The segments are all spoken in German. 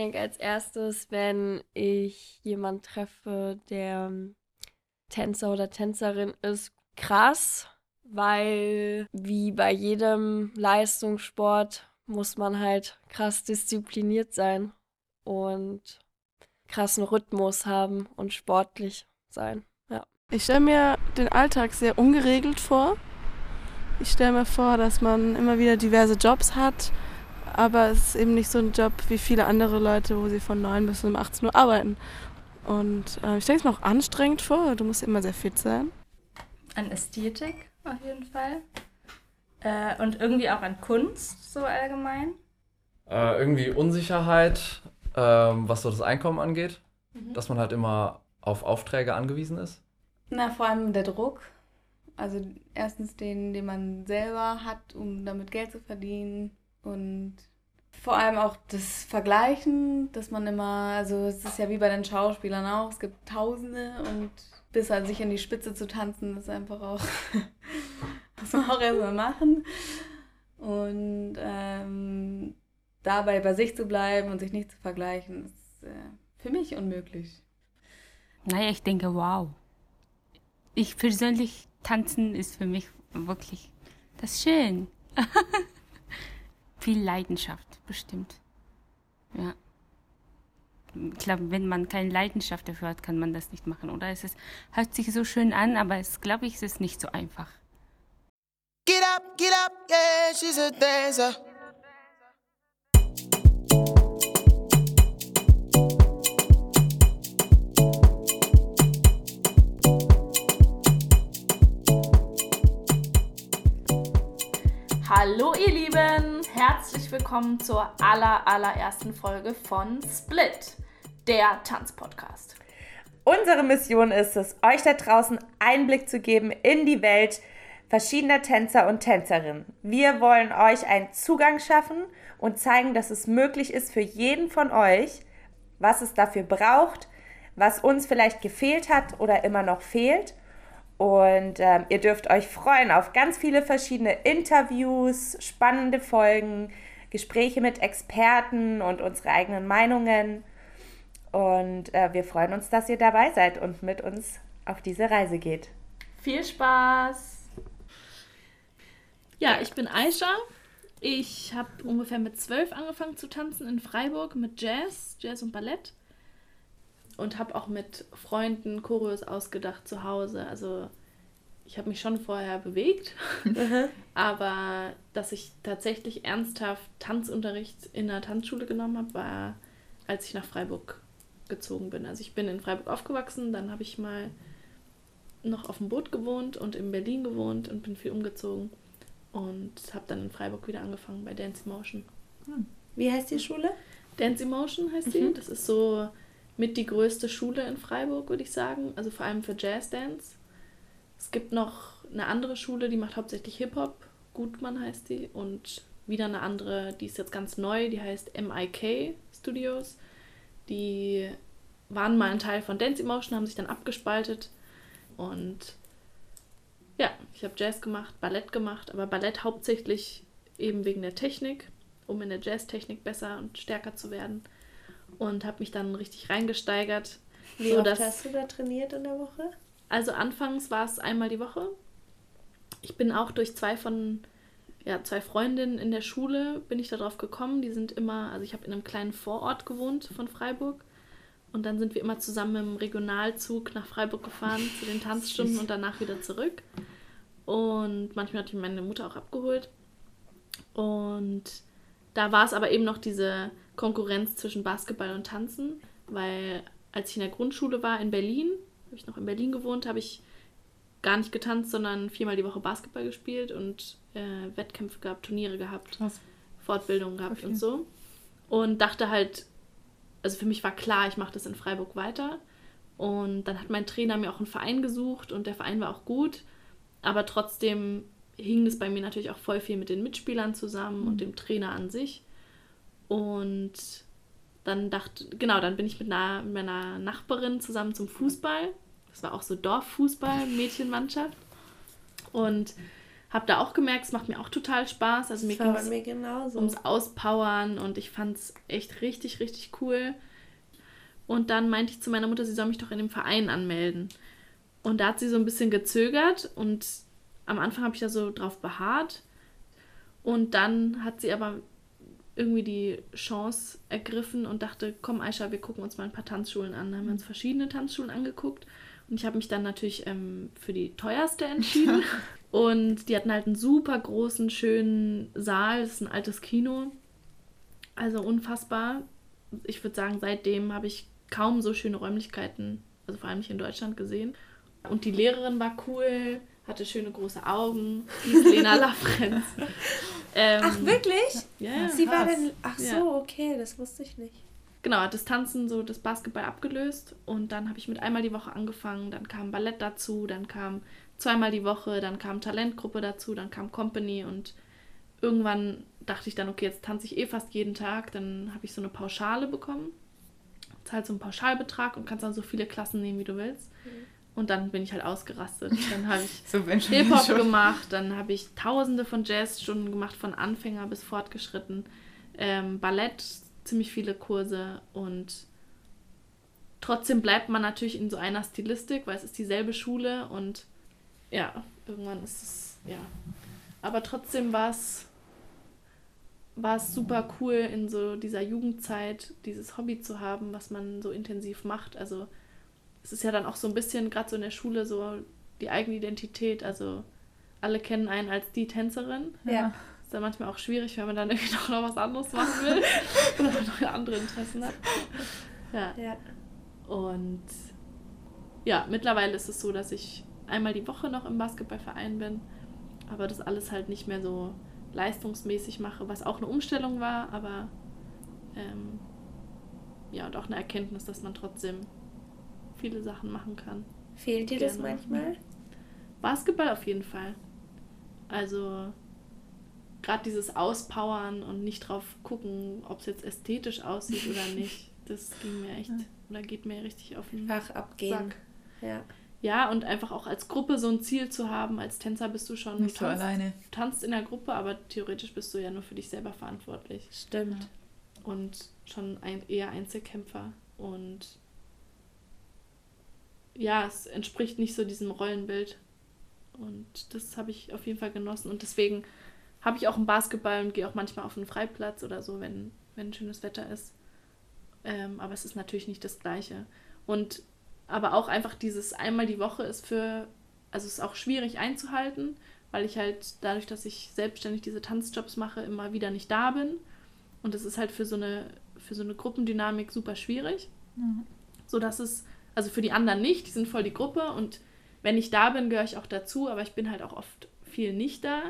denke als erstes, wenn ich jemanden treffe, der Tänzer oder Tänzerin ist, krass, weil wie bei jedem Leistungssport muss man halt krass diszipliniert sein und krassen Rhythmus haben und sportlich sein. Ja. Ich stelle mir den Alltag sehr ungeregelt vor. Ich stelle mir vor, dass man immer wieder diverse Jobs hat, aber es ist eben nicht so ein Job wie viele andere Leute, wo sie von 9 bis um 18 Uhr arbeiten. Und äh, ich stelle es mir auch anstrengend vor, du musst immer sehr fit sein. An Ästhetik auf jeden Fall. Äh, und irgendwie auch an Kunst, so allgemein. Äh, irgendwie Unsicherheit, ähm, was so das Einkommen angeht. Mhm. Dass man halt immer auf Aufträge angewiesen ist. Na, vor allem der Druck. Also erstens den, den man selber hat, um damit Geld zu verdienen. Und vor allem auch das Vergleichen, dass man immer, also es ist ja wie bei den Schauspielern auch, es gibt Tausende und bis halt sich in die Spitze zu tanzen, ist einfach auch, muss man auch erstmal machen. Und ähm, dabei bei sich zu bleiben und sich nicht zu vergleichen, ist äh, für mich unmöglich. Naja, ich denke, wow. Ich persönlich, tanzen ist für mich wirklich das schön. Viel Leidenschaft, bestimmt. Ja. Ich glaube, wenn man keine Leidenschaft dafür hat, kann man das nicht machen, oder? Es ist, hört sich so schön an, aber es glaube ich, es ist nicht so einfach. Get up, get up, yeah, she's a dancer. Hallo ihr Lieben, herzlich willkommen zur aller allerersten Folge von Split, der Tanzpodcast. Unsere Mission ist es, euch da draußen Einblick zu geben in die Welt verschiedener Tänzer und Tänzerinnen. Wir wollen euch einen Zugang schaffen und zeigen, dass es möglich ist für jeden von euch, was es dafür braucht, was uns vielleicht gefehlt hat oder immer noch fehlt. Und ähm, ihr dürft euch freuen auf ganz viele verschiedene Interviews, spannende Folgen, Gespräche mit Experten und unsere eigenen Meinungen. Und äh, wir freuen uns, dass ihr dabei seid und mit uns auf diese Reise geht. Viel Spaß! Ja, ich bin Aisha. Ich habe ungefähr mit zwölf angefangen zu tanzen in Freiburg mit Jazz, Jazz und Ballett. Und habe auch mit Freunden Choreos ausgedacht zu Hause. Also ich habe mich schon vorher bewegt, aber dass ich tatsächlich ernsthaft Tanzunterricht in der Tanzschule genommen habe, war, als ich nach Freiburg gezogen bin. Also ich bin in Freiburg aufgewachsen, dann habe ich mal noch auf dem Boot gewohnt und in Berlin gewohnt und bin viel umgezogen und habe dann in Freiburg wieder angefangen bei Dance Emotion. Hm. Wie heißt die Schule? Dance Emotion heißt mhm. die. Das ist so mit die größte Schule in Freiburg, würde ich sagen. Also vor allem für Jazz Dance. Es gibt noch eine andere Schule, die macht hauptsächlich Hip-Hop. Gutmann heißt die. Und wieder eine andere, die ist jetzt ganz neu, die heißt MIK Studios. Die waren mal ein Teil von Dance Emotion, haben sich dann abgespaltet. Und ja, ich habe Jazz gemacht, Ballett gemacht, aber Ballett hauptsächlich eben wegen der Technik, um in der Jazztechnik besser und stärker zu werden. Und habe mich dann richtig reingesteigert. Wie oft hast du da trainiert in der Woche? Also anfangs war es einmal die Woche. Ich bin auch durch zwei von ja, zwei Freundinnen in der Schule bin ich darauf gekommen. Die sind immer, also ich habe in einem kleinen Vorort gewohnt von Freiburg. Und dann sind wir immer zusammen im Regionalzug nach Freiburg gefahren zu den Tanzstunden und danach wieder zurück. Und manchmal hat mich meine Mutter auch abgeholt. Und da war es aber eben noch diese Konkurrenz zwischen Basketball und Tanzen, weil als ich in der Grundschule war in Berlin, habe ich noch in Berlin gewohnt, habe ich gar nicht getanzt, sondern viermal die Woche Basketball gespielt und äh, Wettkämpfe gehabt, Turniere gehabt, Was? Fortbildungen gehabt okay. und so. Und dachte halt, also für mich war klar, ich mache das in Freiburg weiter. Und dann hat mein Trainer mir auch einen Verein gesucht und der Verein war auch gut. Aber trotzdem hing es bei mir natürlich auch voll viel mit den Mitspielern zusammen mhm. und dem Trainer an sich. Und dann dachte, genau, dann bin ich mit, einer, meiner Nachbarin zusammen zum Fußball. Das war auch so Dorffußball, Mädchenmannschaft. Und habe da auch gemerkt, es macht mir auch total Spaß. Also mir Das ging genauso. ums Auspowern und ich fand es echt richtig, richtig cool. Und dann meinte ich zu meiner Mutter, sie soll mich doch in dem Verein anmelden. Und da hat sie so ein bisschen gezögert und am Anfang habe ich da so drauf beharrt. Und dann hat sie aber irgendwie die Chance ergriffen und dachte, komm Aisha, wir gucken uns mal ein paar Tanzschulen an. Dann haben wir uns verschiedene Tanzschulen angeguckt. Und ich habe mich dann natürlich ähm, für die teuerste entschieden. und die hatten halt einen super großen, schönen Saal. Das ist ein altes Kino. Also unfassbar. Ich würde sagen, seitdem habe ich kaum so schöne Räumlichkeiten, also vor allem nicht in Deutschland gesehen. Und die Lehrerin war cool, hatte schöne große Augen, hieß Lena Lafrenz. Ähm, Ach, wirklich? Ja, ja. Sie war krass. dann. Ach so, Ja. okay, das wusste ich nicht. Genau, hat das Tanzen so das Basketball abgelöst und dann habe ich mit einmal die Woche angefangen, dann kam Ballett dazu, dann kam zweimal die Woche, dann kam Talentgruppe dazu, dann kam Company und irgendwann dachte ich dann, okay, jetzt tanze ich eh fast jeden Tag, dann habe ich so eine Pauschale bekommen. Zahlst so einen Pauschalbetrag und kannst dann so viele Klassen nehmen, wie du willst. Und dann bin ich halt ausgerastet. Dann habe ich So. Hip-Hop gemacht, dann habe ich tausende von Jazzstunden gemacht, von Anfänger bis fortgeschritten. Ähm, Ballett, ziemlich viele Kurse und trotzdem bleibt man natürlich in so einer Stilistik, weil es ist dieselbe Schule und ja, irgendwann ist es, ja. Aber trotzdem war es war es super cool, in so dieser Jugendzeit dieses Hobby zu haben, was man so intensiv macht. Also es ist ja dann auch so ein bisschen, gerade so in der Schule, so die eigene Identität. Also alle kennen einen als die Tänzerin. Ja. Ist dann manchmal auch schwierig, wenn man dann irgendwie noch, noch was anderes machen will oder noch andere Interessen hat. Ja. Ja. Und ja, mittlerweile ist es so, dass ich einmal die Woche noch im Basketballverein bin, aber das alles halt nicht mehr so leistungsmäßig mache, was auch eine Umstellung war, aber ähm, ja, und auch eine Erkenntnis, dass man trotzdem viele Sachen machen kann. Fehlt dir das Gerne. manchmal? Basketball auf jeden Fall. Also gerade dieses Auspowern und nicht drauf gucken, ob es jetzt ästhetisch aussieht oder nicht, das ging mir echt oder geht mir richtig auf den Fach abgehen. Sack. Ja. Ja, und einfach auch als Gruppe so ein Ziel zu haben. Als Tänzer bist du schon, Nicht du so tanzt, alleine. du tanzt in der Gruppe, aber theoretisch bist du ja nur für dich selber verantwortlich. Stimmt. Und schon ein, eher Einzelkämpfer. Und ja, es entspricht nicht so diesem Rollenbild. Und das habe ich auf jeden Fall genossen. Und deswegen habe ich auch einen Basketball und gehe auch manchmal auf einen Freiplatz oder so, wenn, wenn schönes Wetter ist. Ähm, aber es ist natürlich nicht das Gleiche. Und aber auch einfach dieses einmal die Woche ist für, also es ist auch schwierig einzuhalten, weil ich halt dadurch, dass ich selbstständig diese Tanzjobs mache, immer wieder nicht da bin. Und es ist halt für so eine, für so eine Gruppendynamik super schwierig. So dass es, also für die anderen nicht, die sind voll die Gruppe und wenn ich da bin, gehöre ich auch dazu, aber ich bin halt auch oft viel nicht da.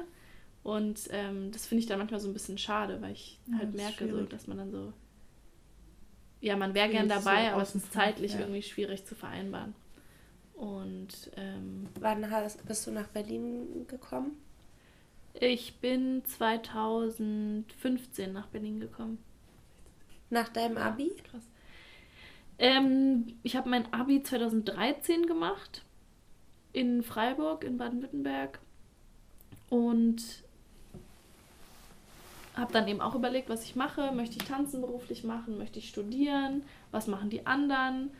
Und ähm, das finde ich dann manchmal so ein bisschen schade, weil ich Ja, halt merke, so, dass man dann so, ja, man wäre gern Viel so dabei, aber es ist zeitlich ja. irgendwie schwierig zu vereinbaren. Und ähm, Wann hast, bist du nach Berlin gekommen? ich bin 2015 nach Berlin gekommen. Nach deinem Abi? Krass. Ähm, ich habe mein Abi 2013 gemacht in Freiburg in Baden-Württemberg und habe dann eben auch überlegt, was ich mache. Möchte ich tanzen beruflich machen? Möchte ich studieren? Was machen die anderen?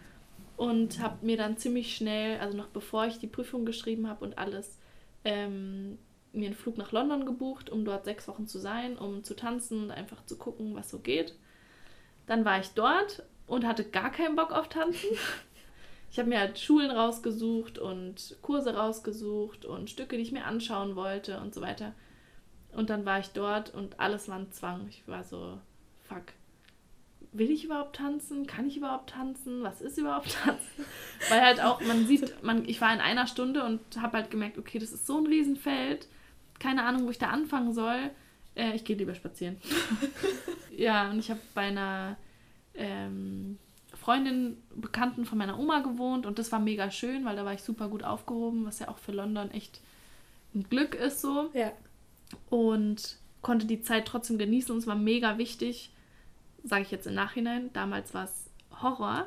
Und habe mir dann ziemlich schnell, also noch bevor ich die Prüfung geschrieben habe und alles, ähm, mir einen Flug nach London gebucht, um dort sechs Wochen zu sein, um zu tanzen und einfach zu gucken, was so geht. Dann war ich dort und hatte gar keinen Bock auf Tanzen. Ich habe mir halt Schulen rausgesucht und Kurse rausgesucht und Stücke, die ich mir anschauen wollte und so weiter. Und dann war ich dort und alles war ein Zwang. Ich war so, fuck, will ich überhaupt tanzen? Kann ich überhaupt tanzen? Was ist überhaupt tanzen? Weil halt auch, man sieht, man, ich war in einer Stunde und habe halt gemerkt, okay, das ist so ein Riesenfeld. Keine Ahnung, wo ich da anfangen soll. Äh, ich gehe lieber spazieren. ja, und ich habe bei einer ähm, Freundin, Bekannten von meiner Oma gewohnt und das war mega schön, weil da war ich super gut aufgehoben, was ja auch für London echt ein Glück ist so. Ja. Und konnte die Zeit trotzdem genießen und es war mega wichtig, sage ich jetzt im Nachhinein. Damals war es Horror.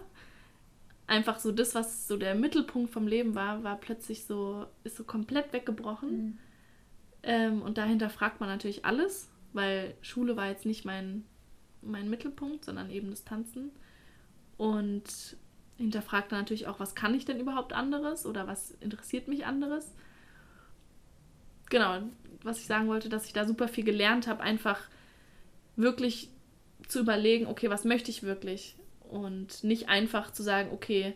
Einfach so das, was so der Mittelpunkt vom Leben war, war plötzlich so, ist so komplett weggebrochen. Ähm, und dahinter fragt man natürlich alles, weil Schule war jetzt nicht mein, mein Mittelpunkt, sondern eben das Tanzen. Und hinterfragt dann natürlich auch, was kann ich denn überhaupt anderes oder was interessiert mich anderes. Genau, was ich sagen wollte, dass ich da super viel gelernt habe, einfach wirklich zu überlegen, okay, was möchte ich wirklich? Und nicht einfach zu sagen, okay,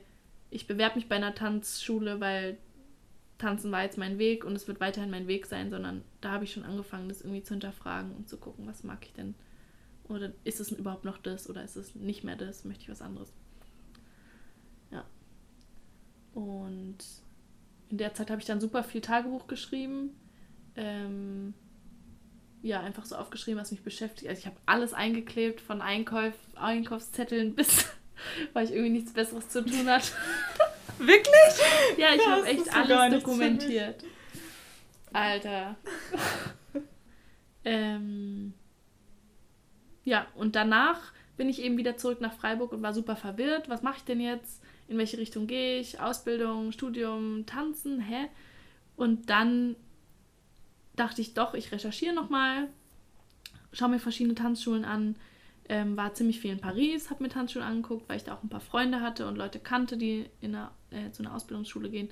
ich bewerbe mich bei einer Tanzschule, weil Tanzen war jetzt mein Weg und es wird weiterhin mein Weg sein, sondern da habe ich schon angefangen, das irgendwie zu hinterfragen und zu gucken, was mag ich denn? Oder ist es überhaupt noch das oder ist es nicht mehr das? Möchte ich was anderes? Ja. Und in der Zeit habe ich dann super viel Tagebuch geschrieben. Ähm, ja, einfach so aufgeschrieben, was mich beschäftigt. Also ich habe alles eingeklebt, von Einkauf, Einkaufszetteln bis, weil ich irgendwie nichts Besseres zu tun hatte. Wirklich? Ja, ich habe echt alles dokumentiert. Alter. ähm, ja, und danach bin ich eben wieder zurück nach Freiburg und war super verwirrt. Was mache ich denn jetzt? In welche Richtung gehe ich? Ausbildung, Studium, Tanzen? Hä? Und dann dachte ich doch, ich recherchiere nochmal, schaue mir verschiedene Tanzschulen an. Ähm, war ziemlich viel in Paris, habe mir Tanzschulen angeguckt, weil ich da auch ein paar Freunde hatte und Leute kannte, die in einer, äh, zu einer Ausbildungsschule gehen.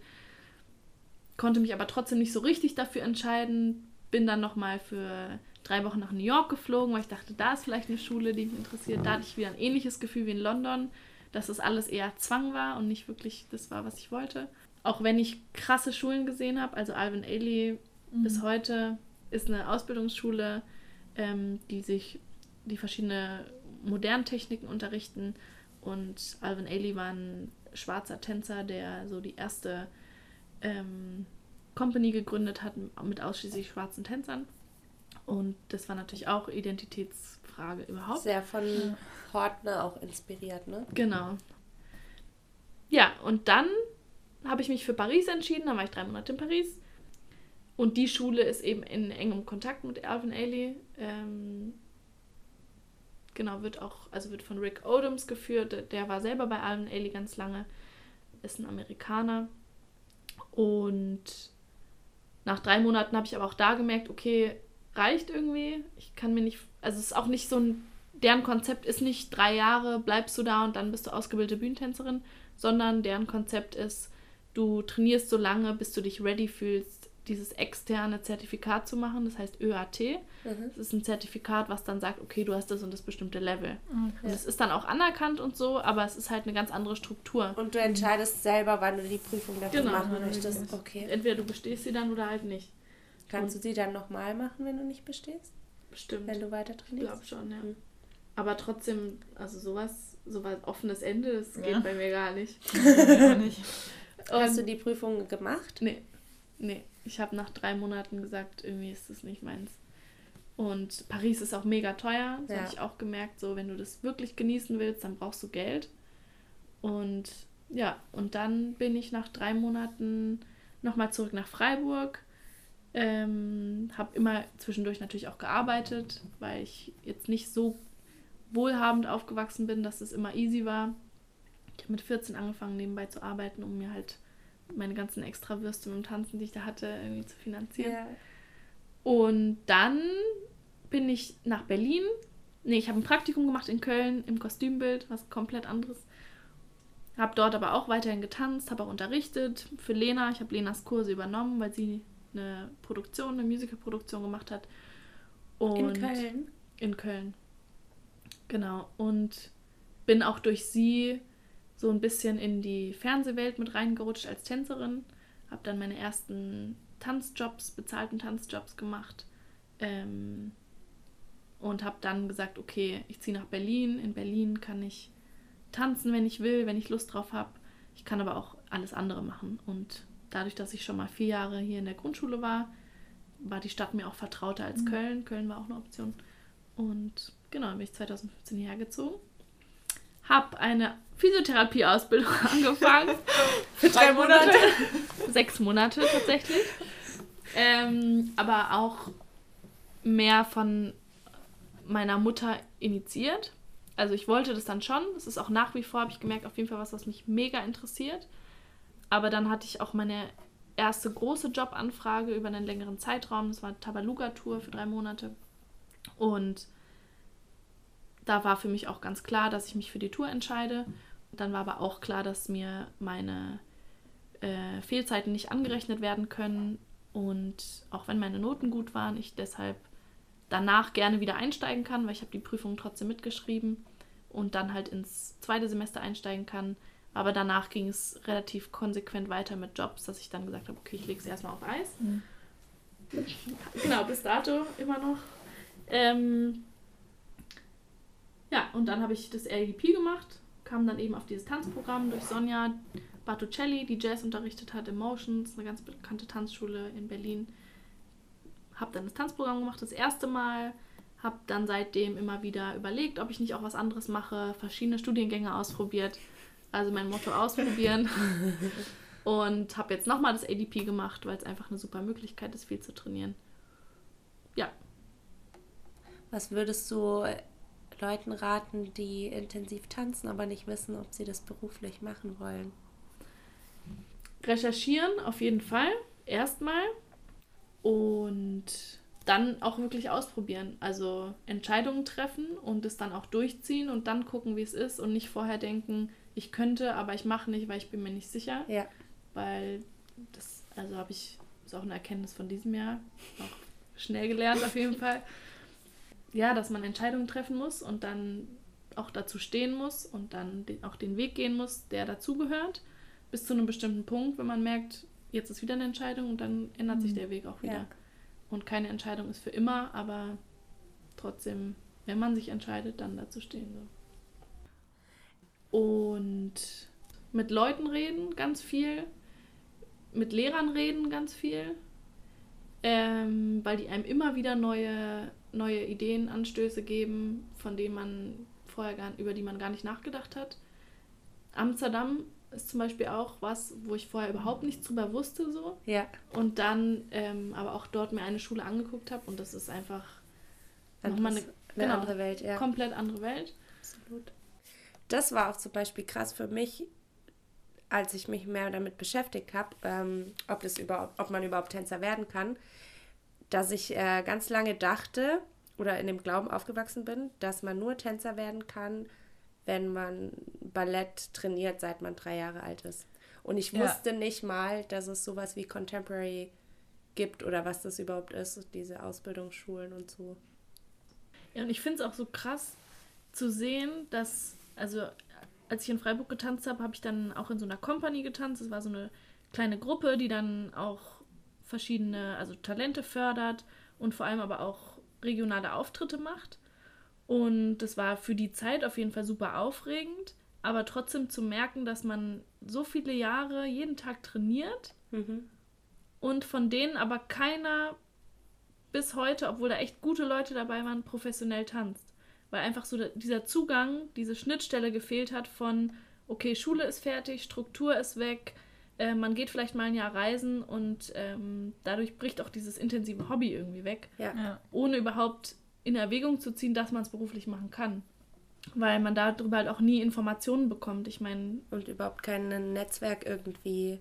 Konnte mich aber trotzdem nicht so richtig dafür entscheiden. Bin dann nochmal für drei Wochen nach New York geflogen, weil ich dachte, da ist vielleicht eine Schule, die mich interessiert. Da hatte ich wieder ein ähnliches Gefühl wie in London, dass das alles eher Zwang war und nicht wirklich das war, was ich wollte. Auch wenn ich krasse Schulen gesehen habe, also Alvin Ailey bis heute ist eine Ausbildungsschule, ähm, die sich die verschiedene modernen Techniken unterrichten. Und Alvin Ailey war ein schwarzer Tänzer, der so die erste ähm, Company gegründet hat mit ausschließlich schwarzen Tänzern. Und das war natürlich auch Identitätsfrage überhaupt. Sehr von Hortner auch inspiriert, ne? Genau. Ja, und dann habe ich mich für Paris entschieden. Dann war ich drei Monate in Paris. Und die Schule ist eben in engem Kontakt mit Alvin Ailey. Ähm, genau, wird auch, also wird von Rick Odoms geführt. Der war selber bei Alvin Ailey ganz lange. Ist ein Amerikaner. Und nach drei Monaten habe ich aber auch da gemerkt, okay, reicht irgendwie. Ich kann mir nicht, also es ist auch nicht so ein, deren Konzept ist nicht drei Jahre bleibst du da und dann bist du ausgebildete Bühnentänzerin, sondern deren Konzept ist, du trainierst so lange, bis du dich ready fühlst, dieses externe Zertifikat zu machen, das heißt ÖAT. Mhm. Das ist ein Zertifikat, was dann sagt, okay, du hast das und das bestimmte Level. Und es ist dann auch anerkannt und so, aber es ist halt eine ganz andere Struktur. Und du entscheidest selber, wann du die Prüfung dafür Genau. machen möchtest. Okay. Entweder du bestehst sie dann oder halt nicht. Kannst du sie dann nochmal machen, wenn du nicht bestehst? Bestimmt. Wenn du weiter Ich trainierst? glaube schon, ja. Mhm. Aber trotzdem, also sowas, so was offenes Ende, das geht Ja. bei mir gar nicht. Nicht. Hast du die Prüfung gemacht? Nee, nee. Ich habe nach drei Monaten gesagt, irgendwie ist das nicht meins. Und Paris ist auch mega teuer. Das Ja. habe ich auch gemerkt. So, wenn du das wirklich genießen willst, dann brauchst du Geld. Und ja, und dann bin ich nach drei Monaten nochmal zurück nach Freiburg. Ähm, habe immer zwischendurch natürlich auch gearbeitet, weil ich jetzt nicht so wohlhabend aufgewachsen bin, dass es immer easy war. Ich habe mit 14 angefangen, nebenbei zu arbeiten, um mir halt meine ganzen Extrawürste mit dem Tanzen, die ich da hatte, irgendwie zu finanzieren. Und dann bin ich nach Berlin. Nee, ich habe ein Praktikum gemacht in Köln im Kostümbild, was komplett anderes. Habe dort aber auch weiterhin getanzt, habe auch unterrichtet für Lena. Ich habe Lenas Kurse übernommen, weil sie eine Produktion, eine Musicalproduktion gemacht hat. Und In Köln? in Köln. Genau. Und bin auch durch sie so ein bisschen in die Fernsehwelt mit reingerutscht als Tänzerin. Habe dann meine ersten Tanzjobs, bezahlten Tanzjobs gemacht. Ähm, und habe dann gesagt, okay, ich ziehe nach Berlin. In Berlin kann ich tanzen, wenn ich will, wenn ich Lust drauf habe. Ich kann aber auch alles andere machen. Und dadurch, dass ich schon mal vier Jahre hier in der Grundschule war, war die Stadt mir auch vertrauter als Köln. Köln war auch eine Option. Und genau, bin ich 2015 hierher gezogen. Habe eine Physiotherapie-Ausbildung angefangen. Für drei Monate? Sechs Monate tatsächlich. Ähm, aber auch mehr von meiner Mutter initiiert. Also ich wollte das dann schon. Es ist auch nach wie vor, habe ich gemerkt, auf jeden Fall was, was mich mega interessiert. Aber dann hatte ich auch meine erste große Jobanfrage über einen längeren Zeitraum. Das war Tabaluga-Tour für drei Monate. Und da war für mich auch ganz klar, dass ich mich für die Tour entscheide. Dann war aber auch klar, dass mir meine äh, Fehlzeiten nicht angerechnet werden können. Und auch wenn meine Noten gut waren, ich deshalb danach gerne wieder einsteigen kann, weil ich habe die Prüfung trotzdem mitgeschrieben und dann halt ins zweite Semester einsteigen kann. Aber danach ging es relativ konsequent weiter mit Jobs, dass ich dann gesagt habe, okay, ich lege es erstmal auf Eis. Mhm. Genau, bis dato immer noch. Ähm, ja, und dann habe ich das LGP gemacht, kam dann eben auf dieses Tanzprogramm durch Sonja Bartucelli, die Jazz unterrichtet hat, Emotions, eine ganz bekannte Tanzschule in Berlin. Habe dann das Tanzprogramm gemacht, das erste Mal. Habe dann seitdem immer wieder überlegt, ob ich nicht auch was anderes mache, verschiedene Studiengänge ausprobiert. Also mein Motto ausprobieren. und habe jetzt nochmal das ADP gemacht, weil es einfach eine super Möglichkeit ist, viel zu trainieren. Ja. Was würdest du Leuten raten, die intensiv tanzen, aber nicht wissen, ob sie das beruflich machen wollen? Recherchieren auf jeden Fall. Erstmal. Und dann auch wirklich ausprobieren. Also Entscheidungen treffen und es dann auch durchziehen und dann gucken, wie es ist und nicht vorher denken, ich könnte, aber ich mache nicht, weil ich bin mir nicht sicher. Ja. Weil das, also habe ich, ist auch eine Erkenntnis von diesem Jahr, auch schnell gelernt auf jeden Fall. Ja, dass man Entscheidungen treffen muss und dann auch dazu stehen muss und dann auch den Weg gehen muss, der dazugehört, bis zu einem bestimmten Punkt, wenn man merkt, jetzt ist wieder eine Entscheidung und dann ändert sich mhm. der Weg auch wieder. Ja. Und keine Entscheidung ist für immer, aber trotzdem, wenn man sich entscheidet, dann dazu stehen. So. Und mit Leuten reden ganz viel, mit Lehrern reden ganz viel, ähm, weil die einem immer wieder neue, neue Ideen, Anstöße geben, von denen man vorher gar, über die man gar nicht nachgedacht hat. Amsterdam ist zum Beispiel auch was, wo ich vorher überhaupt nichts drüber wusste so. Ja. Und dann ähm, aber auch dort mir eine Schule angeguckt habe und das ist einfach nochmal eine, eine genau, andere Welt, ja. Komplett andere Welt. Absolut das war auch zum Beispiel krass für mich, als ich mich mehr damit beschäftigt habe, ähm, ob, ob man überhaupt Tänzer werden kann, dass ich äh, ganz lange dachte oder in dem Glauben aufgewachsen bin, dass man nur Tänzer werden kann, wenn man Ballett trainiert, seit man drei Jahre alt ist. Und ich wusste ja. nicht mal, dass es sowas wie Contemporary gibt oder was das überhaupt ist, diese Ausbildungsschulen und so. Ja, und ich finde es auch so krass zu sehen, dass also als ich in Freiburg getanzt habe, habe ich dann auch in so einer Company getanzt. Es war so eine kleine Gruppe, die dann auch verschiedene, also Talente fördert und vor allem aber auch regionale Auftritte macht. Und das war für die Zeit auf jeden Fall super aufregend, aber trotzdem zu merken, dass man so viele Jahre jeden Tag trainiert mhm. und von denen aber keiner bis heute, obwohl da echt gute Leute dabei waren, professionell tanzt weil einfach so dieser Zugang, diese Schnittstelle gefehlt hat von, okay, Schule ist fertig, Struktur ist weg, äh, man geht vielleicht mal ein Jahr reisen und ähm, dadurch bricht auch dieses intensive Hobby irgendwie weg, ja. Ja. ohne überhaupt in Erwägung zu ziehen, dass man es beruflich machen kann. Weil man darüber halt auch nie Informationen bekommt. Ich meine. Und überhaupt kein Netzwerk irgendwie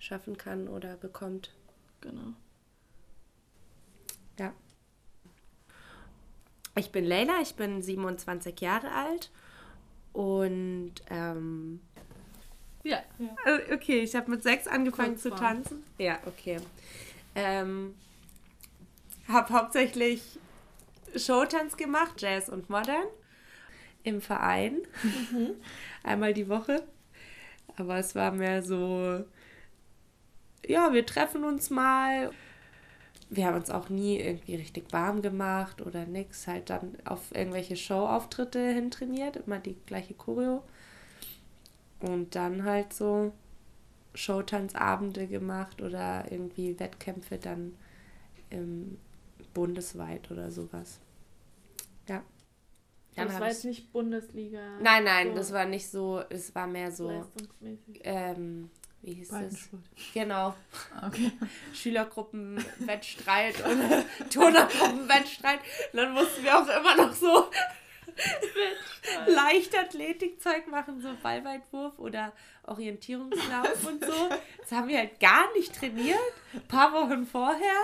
schaffen kann oder bekommt. Genau. Ja. Ich bin Leila, ich bin 27 Jahre alt und ähm, ja. ja. Okay, ich habe mit sechs angefangen Kurz zu tanzen. Ja, okay. Ähm, habe hauptsächlich Showtanz gemacht, Jazz und Modern im Verein. Mhm. Einmal die Woche. Aber es war mehr so, ja, wir treffen uns mal wir haben uns auch nie irgendwie richtig warm gemacht oder nix. Halt dann auf irgendwelche Showauftritte hintrainiert, immer die gleiche Choreo. Und dann halt so Showtanzabende gemacht oder irgendwie Wettkämpfe dann im, bundesweit oder sowas. Ja. Dann das war jetzt nicht Bundesliga. Nein, nein, so das war nicht so, es war mehr so. Ähm, wie hieß es? Genau. Okay. Schülergruppenwettstreit und Turnergruppenwettstreit. Dann mussten wir auch immer noch so Leichtathletikzeug machen, so Ballweitwurf oder Orientierungslauf und so. Das haben wir halt gar nicht trainiert. Ein paar Wochen vorher.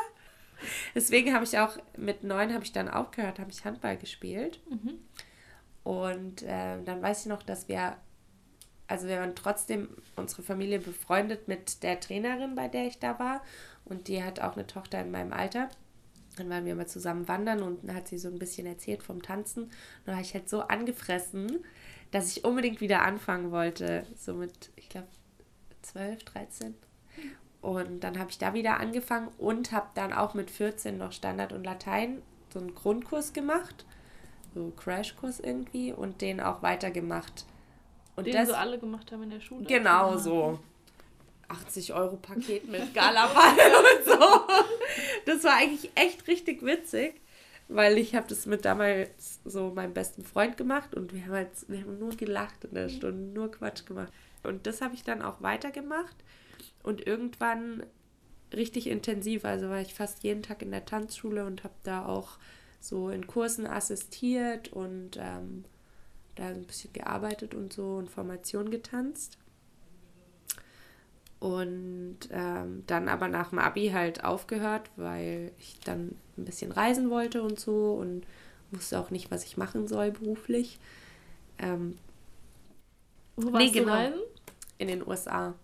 Deswegen habe ich auch mit neun habe ich dann aufgehört, habe ich Handball gespielt. Und äh, dann weiß ich noch, dass wir, also wir waren trotzdem unsere Familie befreundet mit der Trainerin, bei der ich da war. Und die hat auch eine Tochter in meinem Alter. Dann waren wir mal zusammen wandern und dann hat sie so ein bisschen erzählt vom Tanzen. Und war ich halt so angefressen, dass ich unbedingt wieder anfangen wollte. So mit, ich glaube, 12, 13. Und dann habe ich da wieder angefangen und habe dann auch mit 14 noch Standard und Latein so einen Grundkurs gemacht. So Crashkurs irgendwie und den auch weitergemacht. Und Den das so alle gemacht haben in der Schule. Genau so. 80 Euro Paket mit Galaball und so. Das war eigentlich echt richtig witzig, weil ich habe das mit damals so meinem besten Freund gemacht und wir haben halt, wir haben nur gelacht in der Stunde, nur Quatsch gemacht. Und das habe ich dann auch weitergemacht und irgendwann richtig intensiv, also war ich fast jeden Tag in der Tanzschule und habe da auch so in Kursen assistiert und ähm, da ein bisschen gearbeitet und so und Formation getanzt. Und ähm, dann aber nach dem Abi halt aufgehört, weil ich dann ein bisschen reisen wollte und so und wusste auch nicht, was ich machen soll beruflich. Ähm, Wo Nee, warst genau. du reisen? in den USA.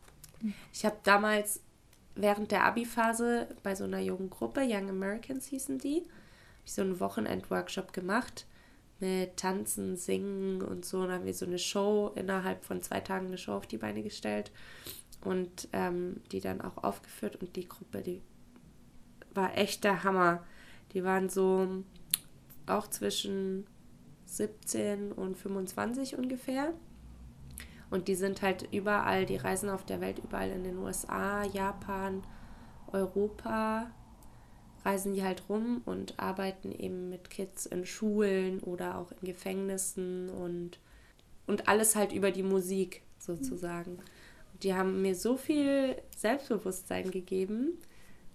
Ich habe damals während der Abi-Phase bei so einer jungen Gruppe, Young Americans hießen die, so einen Wochenend-Workshop gemacht mit Tanzen, Singen und so. Und dann haben wir so eine Show innerhalb von zwei Tagen eine Show auf die Beine gestellt und ähm, die dann auch aufgeführt. Und die Gruppe, die war echt der Hammer. Die waren so auch zwischen 17 und 25 ungefähr. Und die sind halt überall, die reisen auf der Welt, überall in den USA, Japan, Europa, reisen die halt rum und arbeiten eben mit Kids in Schulen oder auch in Gefängnissen und, und alles halt über die Musik sozusagen. Und die haben mir so viel Selbstbewusstsein gegeben,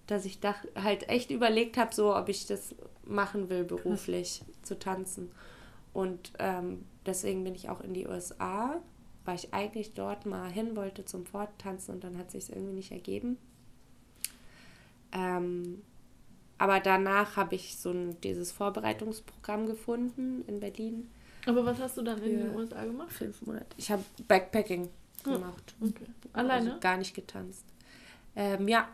dass ich dach, halt echt überlegt habe, so ob ich das machen will beruflich, zu tanzen. Und ähm, deswegen bin ich auch in die USA, weil ich eigentlich dort mal hin wollte zum Forttanzen und dann hat sich irgendwie nicht ergeben. Ähm, aber danach habe ich so ein, dieses Vorbereitungsprogramm gefunden in Berlin. Aber was hast du dann in den USA gemacht? Fünf Monate. Ich habe Backpacking gemacht. Okay. Alleine? Also gar nicht getanzt. Ähm, ja,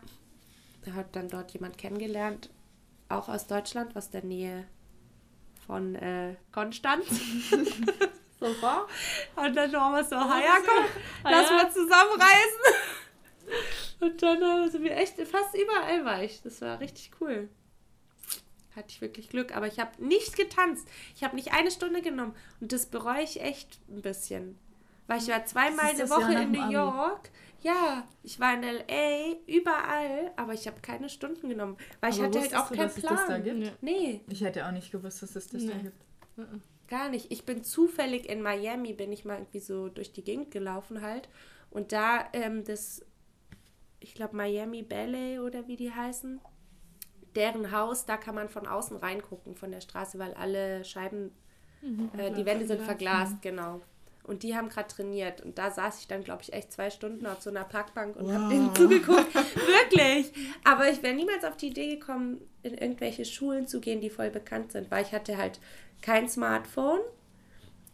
da hat dann dort jemand kennengelernt, auch aus Deutschland, aus der Nähe von äh, Konstanz. So war? Und dann waren wir so, ha ja, komm, lass mal zusammen reisen. Und dann äh, sind wir echt fast überall war ich. Das war richtig cool. Hatte ich wirklich Glück. Aber ich habe nicht getanzt. Ich habe nicht eine Stunde genommen. Und das bereue ich echt ein bisschen. Weil ich war zweimal eine Jahr Woche in New. York. Ja, ich war in L.A., überall, aber ich habe keine Stunden genommen. Weil ich Aber hatte halt auch du, keinen dass es das da Plan. gibt? Ja. Nee, Ich hätte auch nicht gewusst, dass es das da Nee. gibt. Gar nicht. Ich bin zufällig in Miami, bin ich mal irgendwie so durch die Gegend gelaufen halt. Und da ähm, das, ich glaube Miami Ballet oder wie die heißen, deren Haus, da kann man von außen reingucken von der Straße, weil alle Scheiben, äh, die Wände sind verglast, genau. Und die haben gerade trainiert. Und da saß ich dann, glaube ich, echt zwei Stunden auf so einer Parkbank und habe denen zugeguckt. Wirklich. Aber ich wäre niemals auf die Idee gekommen, in irgendwelche Schulen zu gehen, die voll bekannt sind, weil ich hatte halt kein Smartphone.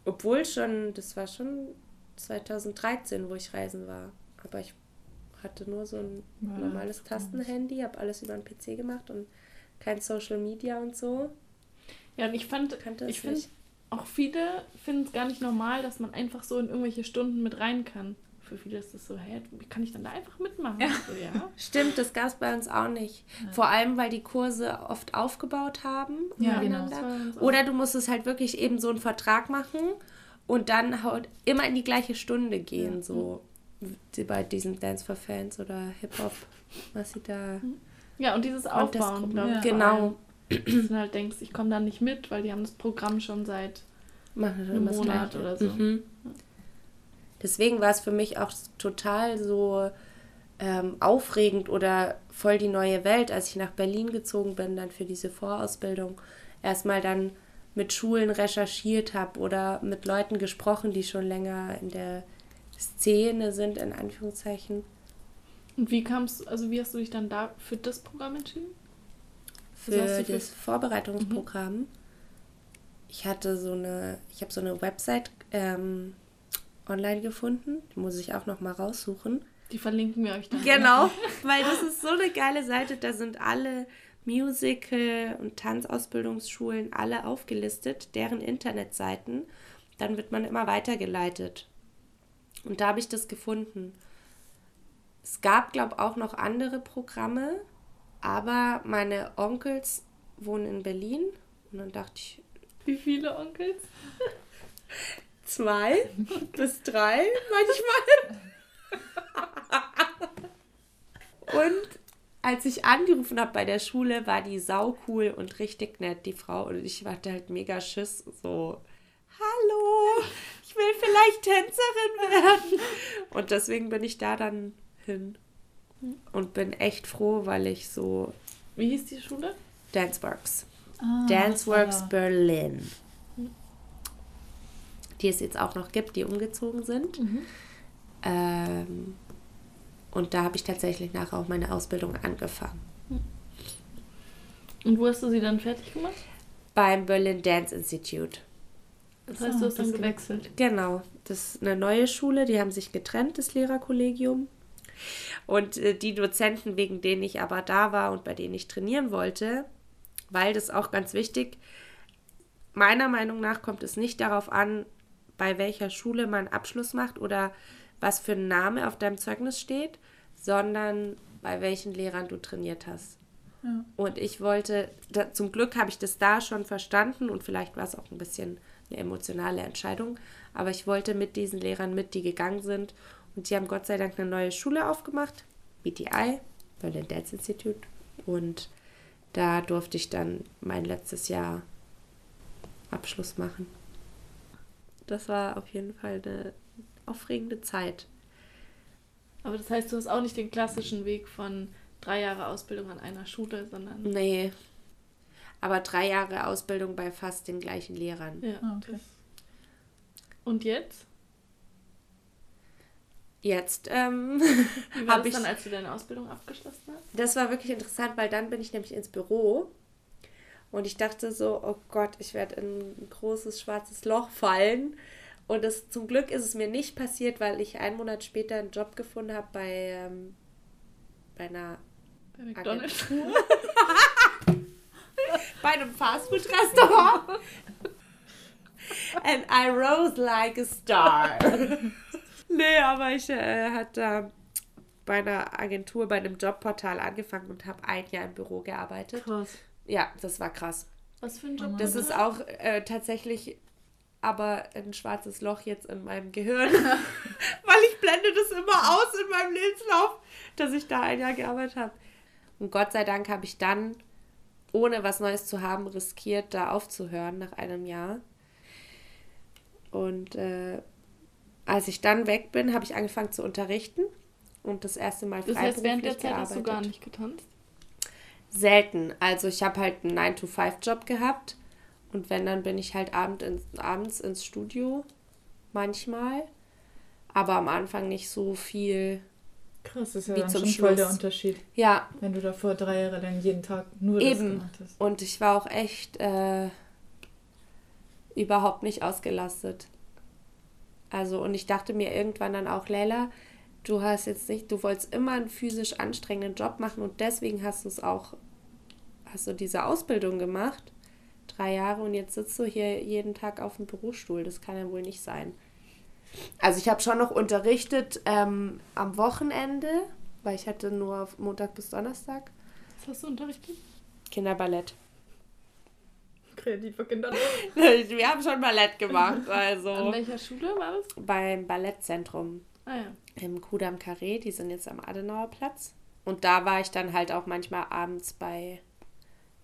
Obwohl schon, das war schon 2013, wo ich reisen war. Aber ich hatte nur so ein Ja, normales Tastenhandy, habe alles über den PC gemacht und kein Social Media und so. Ja, und ich fand, Kannte ich es finde, auch viele finden es gar nicht normal, dass man einfach so in irgendwelche Stunden mit rein kann. Für viele ist das so, hä, wie kann ich dann da einfach mitmachen? Ja. So, ja. Stimmt, das gab es bei uns auch nicht. Vor allem, weil die Kurse oft aufgebaut haben. Ja, auch- Oder du musstest halt wirklich eben so einen Vertrag machen und dann halt immer in die gleiche Stunde gehen, so wie bei diesem Dance for Fans oder Hip-Hop, was sie da Ja, und dieses Aufbauen, glaube ich. Ja. Genau. Dass du halt denkst, ich komme da nicht mit, weil die haben das Programm schon seit einem Monat oder so. Mhm. Deswegen war es für mich auch total so ähm, aufregend oder voll die neue Welt, als ich nach Berlin gezogen bin, dann für diese Vorausbildung. Erstmal dann mit Schulen recherchiert habe oder mit Leuten gesprochen, die schon länger in der Szene sind, in Anführungszeichen. Und wie kamst du, also wie hast du dich dann da für das Programm entschieden? Für für- das Vorbereitungsprogramm. Ich hatte so eine, ich habe so eine Website ähm, online gefunden, die muss ich auch noch mal raussuchen. Die verlinken wir euch dann. Genau, weil das ist so eine geile Seite, da sind alle Musical- und Tanzausbildungsschulen alle aufgelistet, deren Internetseiten. Dann wird man immer weitergeleitet. Und da habe ich das gefunden. Es gab, glaube ich, auch noch andere Programme, aber meine Onkels wohnen in Berlin. Und dann dachte ich, Wie viele Onkels? zwei bis drei manchmal. Und als ich angerufen habe bei der Schule, war die sau cool und richtig nett, die Frau. Und ich hatte halt mega Schiss, so, hallo, ich will vielleicht Tänzerin werden. Und deswegen bin ich da dann hin. Und bin echt froh, weil ich so Wie hieß die Schule? Danceworks. Ah, Danceworks ja. Berlin. Die es jetzt auch noch gibt, die umgezogen sind. Ähm, und da habe ich tatsächlich nachher auch meine Ausbildung angefangen. Und wo hast du sie dann fertig gemacht? Beim Berlin Dance Institute. Das heißt, du hast dann gewechselt. Genau, das ist eine neue Schule, die haben sich getrennt, das Lehrerkollegium. Und äh, die Dozenten, wegen denen ich aber da war und bei denen ich trainieren wollte, weil das auch ganz wichtig, meiner Meinung nach kommt es nicht darauf an, bei welcher Schule man Abschluss macht oder was für ein Name auf deinem Zeugnis steht, sondern bei welchen Lehrern du trainiert hast. Ja. Und ich wollte, da, zum Glück habe ich das da schon verstanden und vielleicht war es auch ein bisschen eine emotionale Entscheidung, aber ich wollte mit diesen Lehrern mit, die gegangen sind und die haben Gott sei Dank eine neue Schule aufgemacht, BTI, Berlin Dance Institute und da durfte ich dann mein letztes Jahr Abschluss machen. Das war auf jeden Fall eine aufregende Zeit. Aber das heißt, du hast auch nicht den klassischen Weg von drei Jahre Ausbildung an einer Schule, sondern. Nee. Aber drei Jahre Ausbildung bei fast den gleichen Lehrern. Ja. Ah, okay. Und jetzt? Jetzt ähm, Wie war habe das ich. dann, als du deine Ausbildung abgeschlossen hast? Das war wirklich interessant, weil dann bin ich nämlich ins Büro und ich dachte so, oh Gott, ich werde in ein großes schwarzes Loch fallen. Und das, zum Glück ist es mir nicht passiert, weil ich einen Monat später einen Job gefunden habe bei, ähm, bei einer Bei McDonalds? Agentur. einem Fastfood-Restaurant. And I rose like a star. nee, aber ich äh, hatte bei einer Agentur, bei einem Jobportal angefangen und habe ein Jahr im Büro gearbeitet. Krass. Ja, das war krass. Was für ein Job? Das ist auch äh, tatsächlich aber ein schwarzes Loch jetzt in meinem Gehirn. Weil ich blende das immer aus in meinem Lebenslauf, dass ich da ein Jahr gearbeitet habe. Und Gott sei Dank habe ich dann, ohne was Neues zu haben, riskiert, da aufzuhören nach einem Jahr. Und äh, als ich dann weg bin, habe ich angefangen zu unterrichten und das erste Mal Das heißt, während der freiberuflich Zeit hast du gar gearbeitet. nicht getanzt? Selten. Also ich habe halt einen 9-to-5-Job gehabt. Und wenn, dann bin ich halt abend ins, abends ins Studio. Manchmal. Aber am Anfang nicht so viel. Krass, das ist ja Wie dann zum schon voll der Schluss. Unterschied, Ja, wenn du davor drei Jahre lang jeden Tag nur das Eben. gemacht hast. und ich war auch echt äh, überhaupt nicht ausgelastet. Also, und ich dachte mir irgendwann dann auch, Leila, du hast jetzt nicht, du wolltest immer einen physisch anstrengenden Job machen und deswegen hast du es auch, hast du diese Ausbildung gemacht, drei Jahre und jetzt sitzt du hier jeden Tag auf dem Bürostuhl. Das kann ja wohl nicht sein. Also ich habe schon noch unterrichtet ähm, am Wochenende, weil ich hatte nur Montag bis Donnerstag Was hast du unterrichtet? Kinderballett. Kreativer Kinder. Wir haben schon Ballett gemacht, An also welcher Schule war das? beim Ballettzentrum Ah ja. im Kudam Carré, die sind jetzt am Adenauerplatz. Und da war ich dann halt auch manchmal abends bei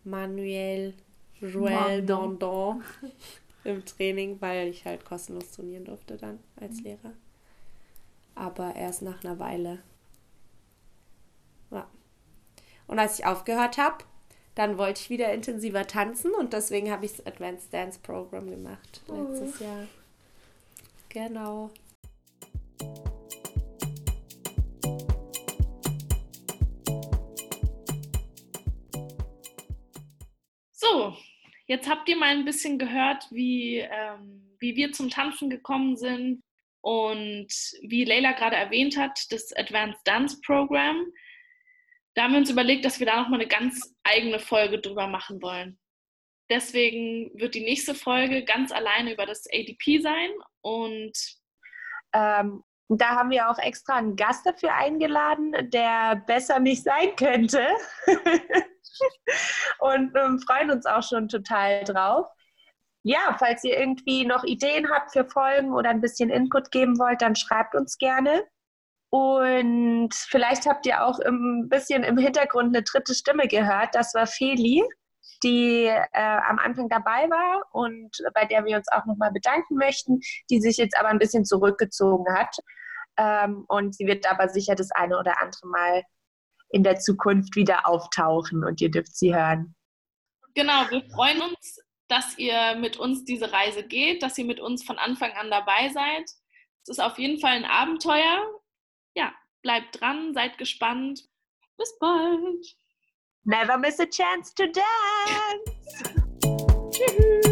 Manuel Mandon. Dondon im Training, weil ich halt kostenlos trainieren durfte dann als Lehrer. Aber erst nach einer Weile. Ja. Und als ich aufgehört habe, dann wollte ich wieder intensiver tanzen und deswegen habe ich das Advanced Dance Program gemacht Oh. letztes Jahr. Genau. Jetzt habt ihr mal ein bisschen gehört, wie, ähm, wie wir zum Tanzen gekommen sind und wie Leila gerade erwähnt hat, das Advanced Dance Program. Da haben wir uns überlegt, dass wir da nochmal eine ganz eigene Folge drüber machen wollen. Deswegen wird die nächste Folge ganz alleine über das ADP sein und Ähm, da haben wir auch extra einen Gast dafür eingeladen, der besser nicht sein könnte. und ähm, freuen uns auch schon total drauf. Ja, falls ihr irgendwie noch Ideen habt für Folgen oder ein bisschen Input geben wollt, dann schreibt uns gerne. Und vielleicht habt ihr auch ein bisschen im Hintergrund eine dritte Stimme gehört. Das war Feli, die äh, am Anfang dabei war und bei der wir uns auch nochmal bedanken möchten, die sich jetzt aber ein bisschen zurückgezogen hat. Ähm, und sie wird aber sicher das eine oder andere Mal in der Zukunft wieder auftauchen und ihr dürft sie hören. Genau, wir freuen uns, dass ihr mit uns diese Reise geht, dass ihr mit uns von Anfang an dabei seid. Es ist auf jeden Fall ein Abenteuer. Ja, bleibt dran, seid gespannt. Bis bald. Never miss a chance to dance! Tschüss.